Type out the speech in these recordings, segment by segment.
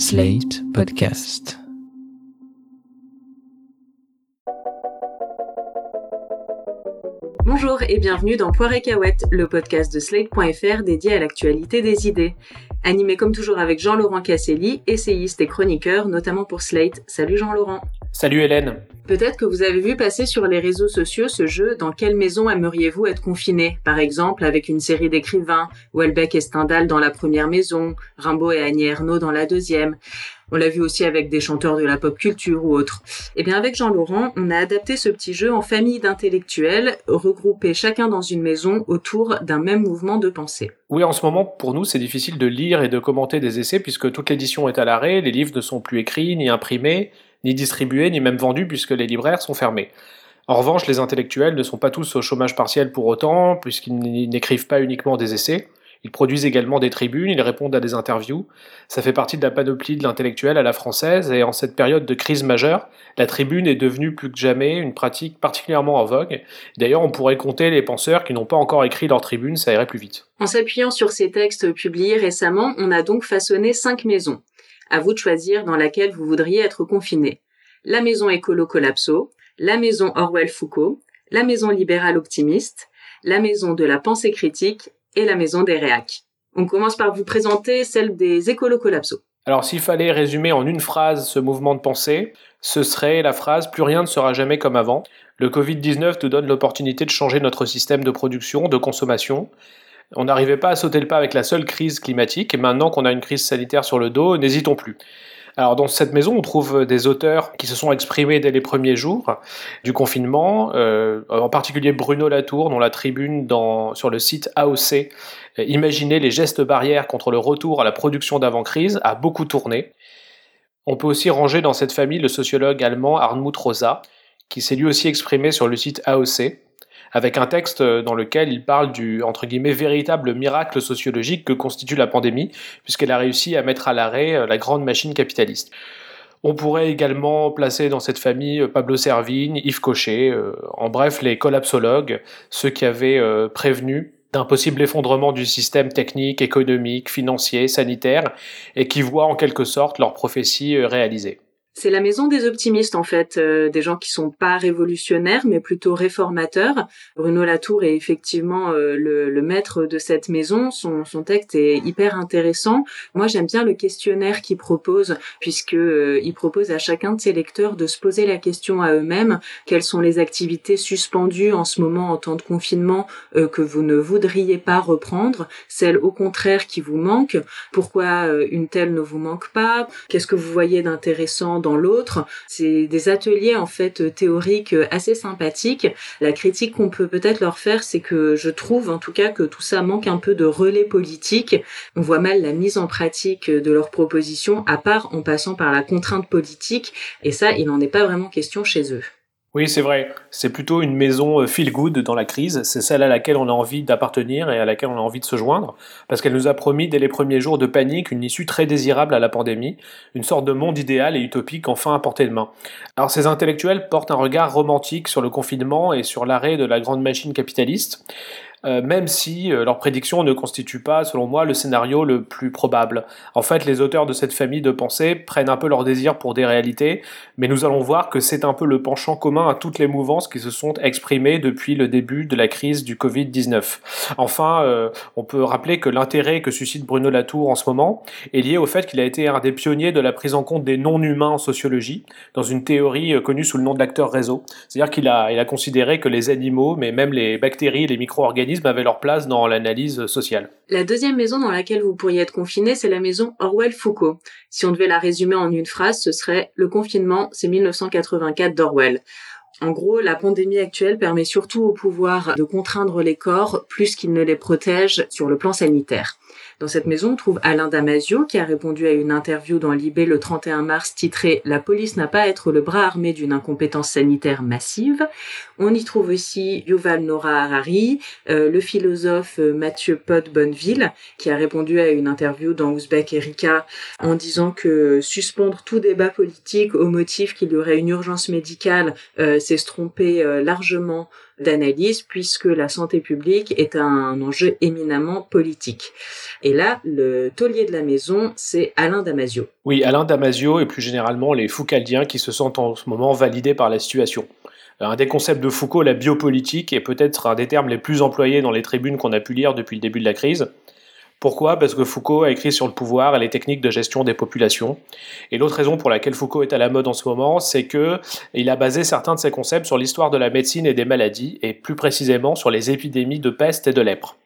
Slate Podcast. Bonjour et bienvenue dans Poire et Cahouette, le podcast de Slate.fr dédié à l'actualité des idées. Animé comme toujours avec Jean-Laurent Casselli, essayiste et chroniqueur, notamment pour Slate. Salut Jean-Laurent. Salut Hélène. Peut-être que vous avez vu passer sur les réseaux sociaux ce jeu Dans quelle maison aimeriez-vous être confiné? Par exemple, avec une série d'écrivains, Welbeck et Stendhal dans la première maison, Rimbaud et Annie Ernaux dans la deuxième. On l'a vu aussi avec des chanteurs de la pop culture ou autres. Eh bien, avec Jean-Laurent, on a adapté ce petit jeu en famille d'intellectuels, regroupés chacun dans une maison autour d'un même mouvement de pensée. Oui, en ce moment, pour nous, c'est difficile de lire et de commenter des essais puisque toute l'édition est à l'arrêt, les livres ne sont plus écrits, ni imprimés, ni distribués, ni même vendus puisque les libraires sont fermés. En revanche, les intellectuels ne sont pas tous au chômage partiel pour autant, puisqu'ils n'écrivent pas uniquement des essais. Ils produisent également des tribunes, ils répondent à des interviews. Ça fait partie de la panoplie de l'intellectuel à la française, et en cette période de crise majeure, la tribune est devenue plus que jamais une pratique particulièrement en vogue. D'ailleurs, on pourrait compter les penseurs qui n'ont pas encore écrit leur tribune, ça irait plus vite. En s'appuyant sur ces textes publiés récemment, on a donc façonné cinq maisons. À vous de choisir dans laquelle vous voudriez être confiné. La maison écolo collapso, la maison Orwell Foucault, la maison libérale optimiste, la maison de la pensée critique et la maison des réacs. On commence par vous présenter celle des écolo collapso. Alors s'il fallait résumer en une phrase ce mouvement de pensée, ce serait la phrase Plus rien ne sera jamais comme avant. Le Covid-19 nous donne l'opportunité de changer notre système de production, de consommation. On n'arrivait pas à sauter le pas avec la seule crise climatique, et maintenant qu'on a une crise sanitaire sur le dos, n'hésitons plus. Alors dans cette maison, on trouve des auteurs qui se sont exprimés dès les premiers jours du confinement, euh, en particulier Bruno Latour, dont la tribune dans, sur le site AOC, euh, Imaginez les gestes barrières contre le retour à la production d'avant-crise, a beaucoup tourné. On peut aussi ranger dans cette famille le sociologue allemand Arnmut Rosa, qui s'est lui aussi exprimé sur le site AOC, avec un texte dans lequel il parle du entre guillemets véritable miracle sociologique que constitue la pandémie, puisqu'elle a réussi à mettre à l'arrêt euh, la grande machine capitaliste. On pourrait également placer dans cette famille euh, Pablo Servigne, Yves Cochet, euh, en bref les collapsologues, ceux qui avaient prévenu d'un possible effondrement du système technique, économique, financier, sanitaire, et qui voient en quelque sorte leur prophétie réalisée. C'est la maison des optimistes en fait, euh, des gens qui sont pas révolutionnaires mais plutôt réformateurs. Bruno Latour est effectivement euh, le, maître de cette maison. Son, son texte est hyper intéressant. Moi j'aime bien le questionnaire qu'il propose puisque euh, il propose à chacun de ses lecteurs de se poser la question à eux-mêmes quelles sont les activités suspendues en ce moment en temps de confinement que vous ne voudriez pas reprendre, celles au contraire qui vous manquent? Pourquoi une telle ne vous manque pas? Qu'est-ce que vous voyez d'intéressant dans l'autre. C'est des ateliers en fait théoriques assez sympathiques. La critique qu'on peut peut-être leur faire, c'est que je trouve en tout cas que tout ça manque un peu de relais politique. On voit mal la mise en pratique de leurs propositions, à part en passant par la contrainte politique. Et ça, il n'en est pas vraiment question chez eux. Oui, c'est vrai. C'est plutôt une maison euh, feel good dans la crise. C'est celle à laquelle on a envie d'appartenir et à laquelle on a envie de se joindre. Parce qu'elle nous a promis dès les premiers jours de panique une issue très désirable à la pandémie. Une sorte de monde idéal et utopique enfin à portée de main. Alors ces intellectuels portent un regard romantique sur le confinement et sur l'arrêt de la grande machine capitaliste. Euh, même si euh, leur prédiction ne constitue pas, selon moi, le scénario le plus probable. En fait, les auteurs de cette famille de pensée prennent un peu leur désir pour des réalités, mais nous allons voir que c'est un peu le penchant commun à toutes les mouvances qui se sont exprimées depuis le début de la crise du Covid-19. Enfin, euh, on peut rappeler que l'intérêt que suscite Bruno Latour en ce moment est lié au fait qu'il a été un des pionniers de la prise en compte des non-humains en sociologie, dans une théorie connue sous le nom de l'acteur réseau. C'est-à-dire qu'il a, il a considéré que les animaux, mais même les bactéries, les micro-organismes, avaient leur place dans l'analyse sociale. La deuxième maison dans laquelle vous pourriez être confiné, c'est la maison Orwell-Foucault. Si on devait la résumer en une phrase, ce serait le confinement, c'est 1984 d'Orwell. En gros, la pandémie actuelle permet surtout au pouvoir de contraindre les corps plus qu'il ne les protège sur le plan sanitaire. Dans cette maison, on trouve Alain Damasio qui a répondu à une interview dans Libé le 31 mars titrée La police n'a pas à être le bras armé d'une incompétence sanitaire massive. On y trouve aussi Yuval Noah Harari, euh, le philosophe euh, Mathieu Pod Bonneville qui a répondu à une interview dans Ouzbek Erika en disant que suspendre tout débat politique au motif qu'il y aurait une urgence médicale, euh, c'est se tromper largement d'analyse puisque la santé publique est un enjeu éminemment politique. Et là, le taulier de la maison, c'est Alain Damasio. Oui, Alain Damasio et plus généralement les Foucaldiens qui se sentent en ce moment validés par la situation. Un des concepts de Foucault, la biopolitique, est peut-être un des termes les plus employés dans les tribunes qu'on a pu lire depuis le début de la crise. Pourquoi? Parce que Foucault a écrit sur le pouvoir et les techniques de gestion des populations. Et l'autre raison pour laquelle Foucault est à la mode en ce moment, c'est que il a basé certains de ses concepts sur l'histoire de la médecine et des maladies, et plus précisément sur les épidémies de peste et de lèpre.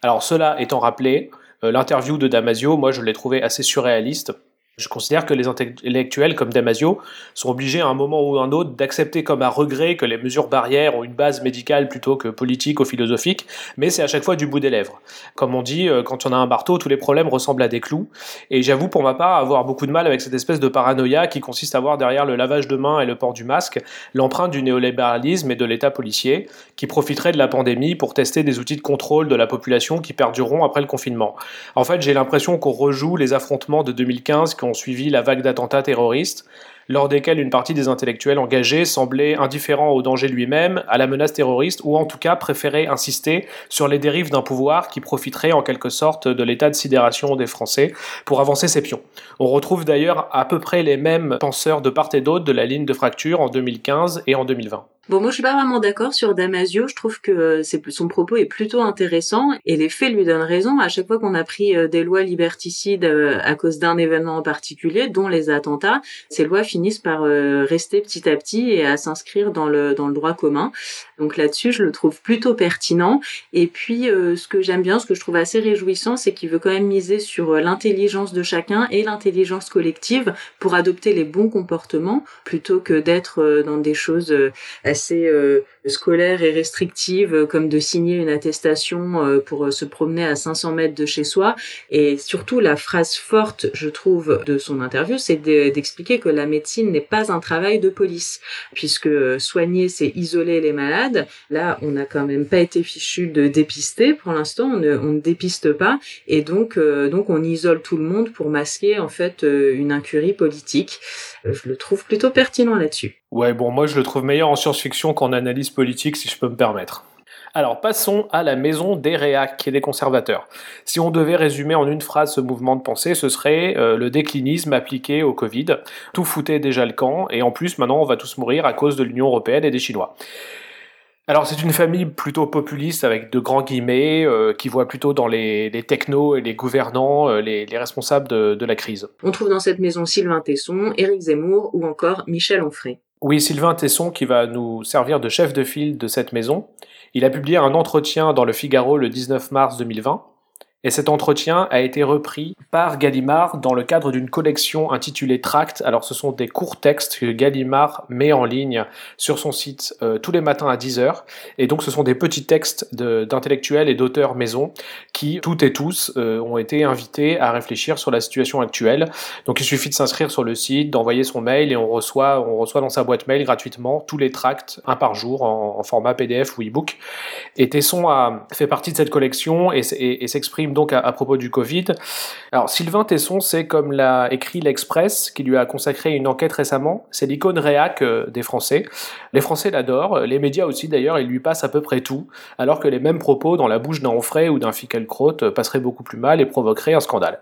Alors cela étant rappelé, euh, l'interview de Damasio, moi je l'ai trouvé assez surréaliste. Je considère que les intellectuels comme Damasio sont obligés à un moment ou à un autre d'accepter comme un regret que les mesures barrières ont une base médicale plutôt que politique ou philosophique, mais c'est à chaque fois du bout des lèvres. Comme on dit, euh, quand on a un marteau, tous les problèmes ressemblent à des clous, et j'avoue pour ma part avoir beaucoup de mal avec cette espèce de paranoïa qui consiste à voir derrière le lavage de mains et le port du masque l'empreinte du néolibéralisme et de l'État policier, qui profiterait de la pandémie pour tester des outils de contrôle de la population qui perdureront après le confinement. En fait, j'ai l'impression qu'on rejoue les affrontements de 2015 ont suivi la vague d'attentats terroristes, lors desquels une partie des intellectuels engagés semblait indifférent au danger lui-même, à la menace terroriste, ou en tout cas préférait insister sur les dérives d'un pouvoir qui profiterait en quelque sorte de l'état de sidération des Français pour avancer ses pions. On retrouve d'ailleurs à peu près les mêmes penseurs de part et d'autre de la ligne de fracture en 2015 et en 2020. Bon, moi je suis pas vraiment d'accord sur Damasio. Je trouve que euh, son propos est plutôt intéressant et les faits lui donnent raison. À chaque fois qu'on a pris euh, des lois liberticides euh, à cause d'un événement en particulier, dont les attentats, ces lois finissent par rester petit à petit et à s'inscrire dans le dans le droit commun. Donc là-dessus, je le trouve plutôt pertinent. Et puis, ce que j'aime bien, ce que je trouve assez réjouissant, c'est qu'il veut quand même miser sur l'intelligence de chacun et l'intelligence collective pour adopter les bons comportements plutôt que d'être dans des choses assez euh, scolaire et restrictive, euh, comme de signer une attestation euh, pour se promener à 500 mètres de chez soi. Et surtout, la phrase forte, je trouve, de son interview, c'est d'expliquer que la médecine n'est pas un travail de police, puisque soigner, c'est isoler les malades. Là, on n'a quand même pas été fichu de dépister. Pour l'instant, on ne, on ne dépiste pas, et donc, donc on isole tout le monde pour masquer en fait une incurie politique. Je le trouve plutôt pertinent là-dessus. Ouais, bon, moi je le trouve meilleur en science-fiction qu'en analyse politique, si je peux me permettre. Alors passons à la maison des réacs et des conservateurs. Si on devait résumer en une phrase ce mouvement de pensée, ce serait euh, le déclinisme appliqué au Covid. Tout foutait déjà le camp, et en plus maintenant on va tous mourir à cause de l'Union Européenne et des Chinois. Alors c'est une famille plutôt populiste avec de grands guillemets euh, qui voit plutôt dans les, technos et les gouvernants euh, les, responsables de, de, la crise. On trouve dans cette maison Sylvain Tesson, Éric Zemmour ou encore Michel Onfray. Oui, Sylvain Tesson qui va nous servir de chef de file de cette maison. Il a publié un entretien dans le Figaro le 19 mars 2020 et cet entretien a été repris par Gallimard dans le cadre d'une collection intitulée Tract. Alors ce sont des courts textes que Gallimard met en ligne sur son site euh, tous les matins à 10h. Et donc ce sont des petits textes d'intellectuels et d'auteurs maison qui, toutes et tous, euh, ont été invités à réfléchir sur la situation actuelle. Donc il suffit de s'inscrire sur le site, d'envoyer son mail et on reçoit, on reçoit dans sa boîte mail gratuitement tous les tracts, un par jour, en, format PDF ou e-book. Et Tesson a fait partie de cette collection et, et s'exprime donc à, propos du Covid. Alors Sylvain Tesson, c'est comme l'a écrit l'Express, qui lui a consacré une enquête récemment, c'est l'icône réac euh, des Français. Les Français l'adorent, les médias aussi d'ailleurs, ils lui passent à peu près tout, alors que les mêmes propos dans la bouche d'un Onfray ou d'un Fickelkraut passeraient beaucoup plus mal et provoqueraient un scandale.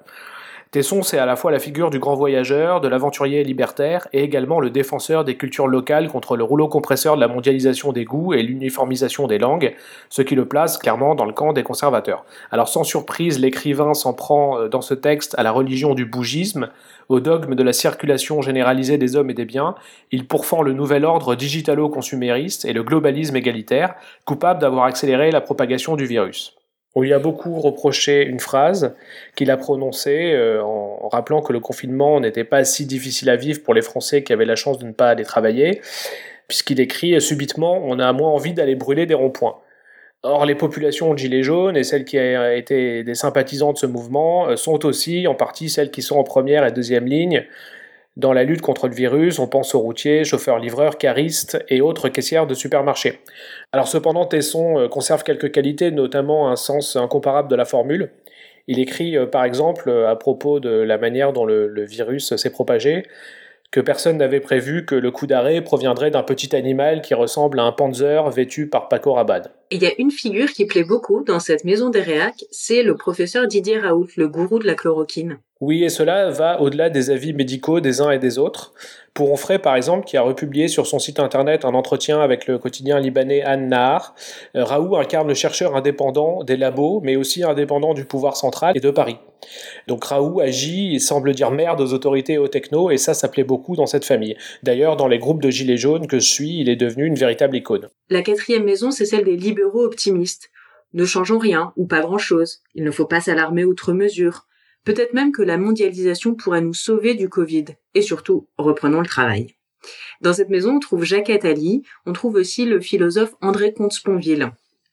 Tesson, c'est à la fois la figure du grand voyageur, de l'aventurier libertaire, et également le défenseur des cultures locales contre le rouleau compresseur de la mondialisation des goûts et l'uniformisation des langues, ce qui le place clairement dans le camp des conservateurs. Alors sans surprise, l'écrivain s'en prend euh, dans ce texte à la religion du bougisme, au dogme de la circulation généralisée des hommes et des biens, il pourfend le nouvel ordre digitalo-consumériste et le globalisme égalitaire, coupable d'avoir accéléré la propagation du virus. On lui a beaucoup reproché une phrase qu'il a prononcée euh, en, rappelant que le confinement n'était pas si difficile à vivre pour les Français qui avaient la chance de ne pas aller travailler, puisqu'il écrit subitement on a moins envie d'aller brûler des ronds-points. Or, les populations de Gilets jaunes et celles qui ont été des sympathisants de ce mouvement euh, sont aussi en partie celles qui sont en première et deuxième ligne dans la lutte contre le virus, on pense aux routiers, chauffeurs-livreurs, caristes et autres caissières de supermarchés. Alors cependant, Tesson euh, conserve quelques qualités, notamment un sens incomparable de la formule. Il écrit euh, par exemple à propos de la manière dont le, virus s'est propagé que personne n'avait prévu que le coup d'arrêt proviendrait d'un petit animal qui ressemble à un panzer vêtu par Paco Rabanne. Il y a une figure qui plaît beaucoup dans cette maison des réacs, c'est le professeur Didier Raoult, le gourou de la chloroquine. Oui, et cela va au-delà des avis médicaux des uns et des autres. Pour Onfray, par exemple, qui a republié sur son site internet un entretien avec le quotidien libanais An Nahar, euh, Raoult incarne le chercheur indépendant des labos, mais aussi indépendant du pouvoir central et de Paris. Donc Raoult agit et semble dire merde aux autorités et aux technos, et ça, ça plaît beaucoup dans cette famille. D'ailleurs, dans les groupes de gilets jaunes que je suis, il est devenu une véritable icône. La quatrième maison, c'est celle des libéraux optimistes. Ne changeons rien, ou pas grand-chose. Il ne faut pas s'alarmer outre mesure. Peut-être même que la mondialisation pourrait nous sauver du Covid. Et surtout, reprenons le travail. Dans cette maison, on trouve Jacques Attali, on trouve aussi le philosophe André Comte-Sponville.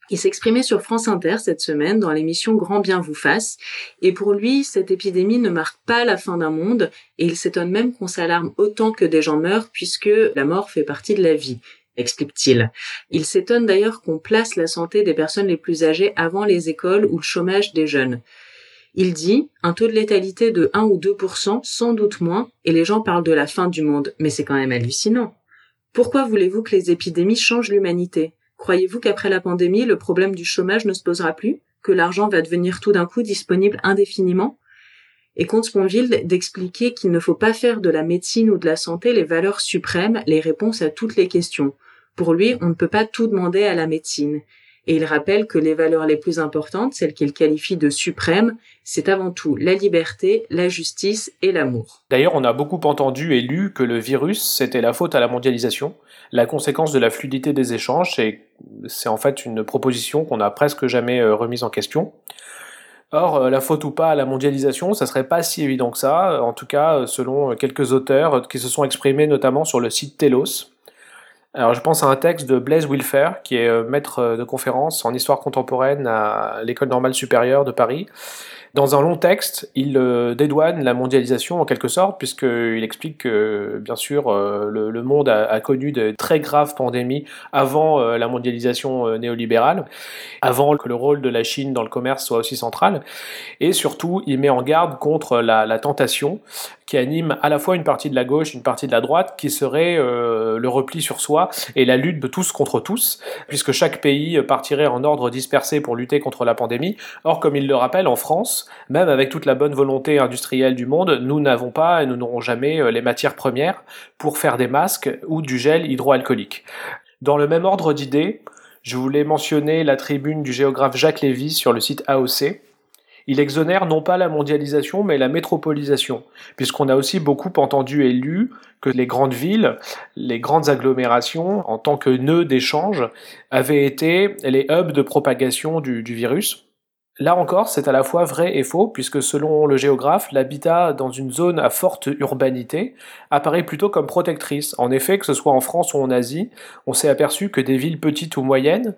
Il s'exprimait sur France Inter cette semaine dans l'émission Grand bien vous fasse, et pour lui, cette épidémie ne marque pas la fin d'un monde, et il s'étonne même qu'on s'alarme autant que des gens meurent, puisque la mort fait partie de la vie, explique-t-il. Il s'étonne d'ailleurs qu'on place la santé des personnes les plus âgées avant les écoles ou le chômage des jeunes. Il dit un taux de létalité de 1 ou 2%, sans doute moins, et les gens parlent de la fin du monde, mais c'est quand même hallucinant. Pourquoi voulez-vous que les épidémies changent l'humanité? Croyez-vous qu'après la pandémie, le problème du chômage ne se posera plus? Que l'argent va devenir tout d'un coup disponible indéfiniment? Et Comte Sponville d'expliquer qu'il ne faut pas faire de la médecine ou de la santé les valeurs suprêmes, les réponses à toutes les questions. Pour lui, on ne peut pas tout demander à la médecine. Et il rappelle que les valeurs les plus importantes, celles qu'il qualifie de suprêmes, c'est avant tout la liberté, la justice et l'amour. D'ailleurs, on a beaucoup entendu et lu que le virus, c'était la faute à la mondialisation, la conséquence de la fluidité des échanges, et c'est en fait une proposition qu'on n'a presque jamais euh, remise en question. Or, euh, la faute ou pas à la mondialisation, ça serait pas si évident que ça, en tout cas selon quelques auteurs qui se sont exprimés notamment sur le site Telos, alors je pense à un texte de Blaise Wilfer, qui est euh, maître euh, de conférence en histoire contemporaine à l'École normale supérieure de Paris, dans un long texte, il euh, dédouane la mondialisation en quelque sorte, puisqu'il explique que, bien sûr, euh, le, monde a, connu de très graves pandémies avant euh, la mondialisation néolibérale, avant que le rôle de la Chine dans le commerce soit aussi central, et surtout, il met en garde contre la, tentation qui anime à la fois une partie de la gauche, une partie de la droite, qui serait le repli sur soi et la lutte de tous contre tous, puisque chaque pays partirait en ordre dispersé pour lutter contre la pandémie. Or, comme il le rappelle, en France, même avec toute la bonne volonté industrielle du monde, nous n'avons pas et nous n'aurons jamais euh, les matières premières pour faire des masques ou du gel hydroalcoolique. Dans le même ordre d'idées, je voulais mentionner la tribune du géographe Jacques Lévy sur le site AOC. Il exonère non pas la mondialisation, mais la métropolisation, puisqu'on a aussi beaucoup entendu et lu que les grandes villes, les grandes agglomérations, en tant que nœuds d'échange, avaient été les hubs de propagation du, du virus. Là encore, c'est à la fois vrai et faux, puisque selon le géographe, l'habitat dans une zone à forte urbanité apparaît plutôt comme protectrice. En effet, que ce soit en France ou en Asie, on s'est aperçu que des villes petites ou moyennes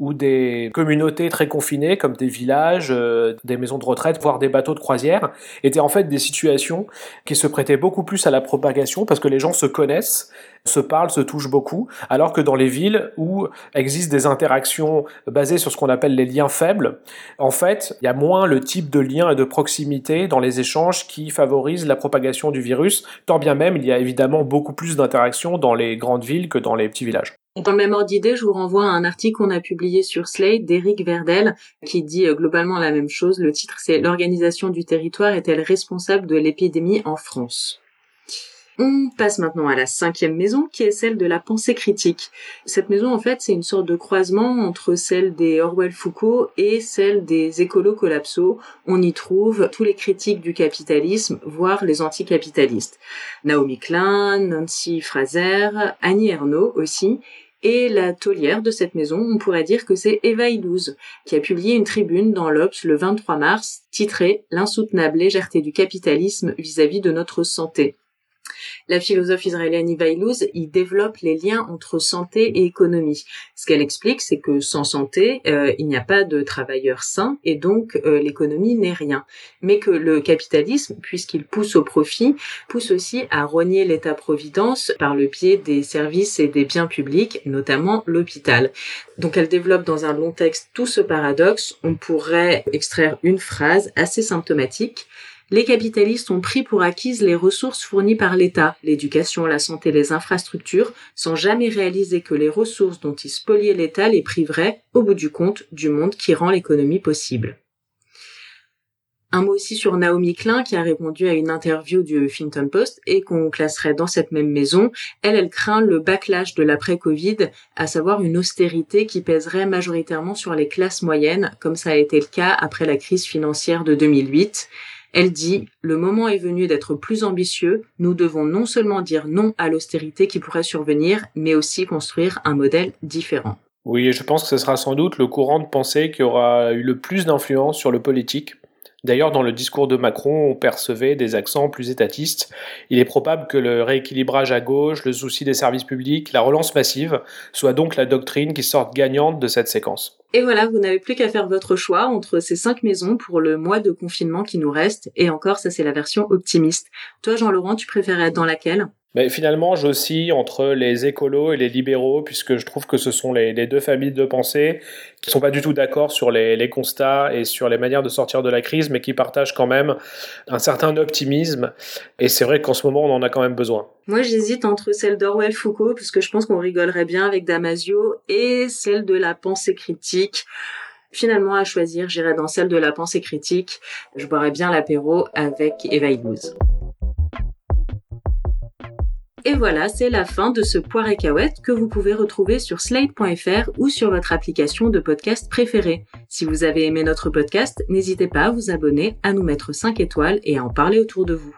ou des communautés très confinées comme des villages, euh, des maisons de retraite, voire des bateaux de croisière, étaient en fait des situations qui se prêtaient beaucoup plus à la propagation parce que les gens se connaissent, se parlent, se touchent beaucoup, alors que dans les villes où existent des interactions basées sur ce qu'on appelle les liens faibles, en fait, il y a moins le type de lien et de proximité dans les échanges qui favorisent la propagation du virus, tant bien même il y a évidemment beaucoup plus d'interactions dans les grandes villes que dans les petits villages. Dans le même ordre d'idée, je vous renvoie à un article qu'on a publié sur Slate d'Éric Verdel qui dit euh, globalement la même chose. Le titre c'est L'organisation du territoire est-elle responsable de l'épidémie en France? On passe maintenant à la cinquième maison, qui est celle de la pensée critique. Cette maison, en fait, c'est une sorte de croisement entre celle des Orwell-Foucault et celle des écolos collapso. On y trouve tous les critiques du capitalisme, voire les anticapitalistes. Naomi Klein, Nancy Fraser, Annie Ernaux aussi, et la taulière de cette maison, on pourrait dire que c'est Eva Illouz, qui a publié une tribune dans l'Obs le 23 mars, titrée L'insoutenable légèreté du capitalisme vis-à-vis de notre santé. La philosophe israélienne Illouz y développe les liens entre santé et économie. Ce qu'elle explique, c'est que sans santé, euh, il n'y a pas de travailleurs sains et donc euh, l'économie n'est rien. Mais que le capitalisme, puisqu'il pousse au profit, pousse aussi à rogner l'État-providence par le pied des services et des biens publics, notamment l'hôpital. Donc elle développe dans un long texte tout ce paradoxe. On pourrait extraire une phrase assez symptomatique Les capitalistes ont pris pour acquises les ressources fournies par l'État, l'éducation, la santé, les infrastructures, sans jamais réaliser que les ressources dont ils spoliaient l'État les priveraient, au bout du compte, du monde qui rend l'économie possible. Un mot aussi sur Naomi Klein qui a répondu à une interview du Huffington Post et qu'on classerait dans cette même maison. Elle, elle craint le backlash de l'après-Covid, à savoir une austérité qui pèserait majoritairement sur les classes moyennes, comme ça a été le cas après la crise financière de 2008. Elle dit Le moment est venu d'être plus ambitieux. Nous devons non seulement dire non à l'austérité qui pourrait survenir, mais aussi construire un modèle différent. Oui, je pense que ce sera sans doute le courant de pensée qui aura eu le plus d'influence sur le politique D'ailleurs, dans le discours de Macron, on percevait des accents plus étatistes. Il est probable que le rééquilibrage à gauche, le souci des services publics, la relance massive soit donc la doctrine qui sorte gagnante de cette séquence. Et voilà, vous n'avez plus qu'à faire votre choix entre ces cinq maisons pour le mois de confinement qui nous reste. Et encore, ça c'est la version optimiste. Toi, Jean-Laurent, tu préférais être dans laquelle? Mais finalement, j'oscille entre les écolos et les libéraux, puisque je trouve que ce sont les, deux familles de pensée qui sont pas du tout d'accord sur les, constats et sur les manières de sortir de la crise, mais qui partagent quand même un certain optimisme. Et c'est vrai qu'en ce moment, on en a quand même besoin. Moi, j'hésite entre celle d'Orwell Foucault, puisque je pense qu'on rigolerait bien avec Damasio, et celle de la pensée critique. Finalement, à choisir, j'irai dans celle de la pensée critique. Je boirais bien l'apéro avec Eva Illouz. Et voilà, c'est la fin de ce poire et que vous pouvez retrouver sur slate.fr ou sur votre application de podcast préférée. Si vous avez aimé notre podcast, n'hésitez pas à vous abonner, à nous mettre 5 étoiles et à en parler autour de vous.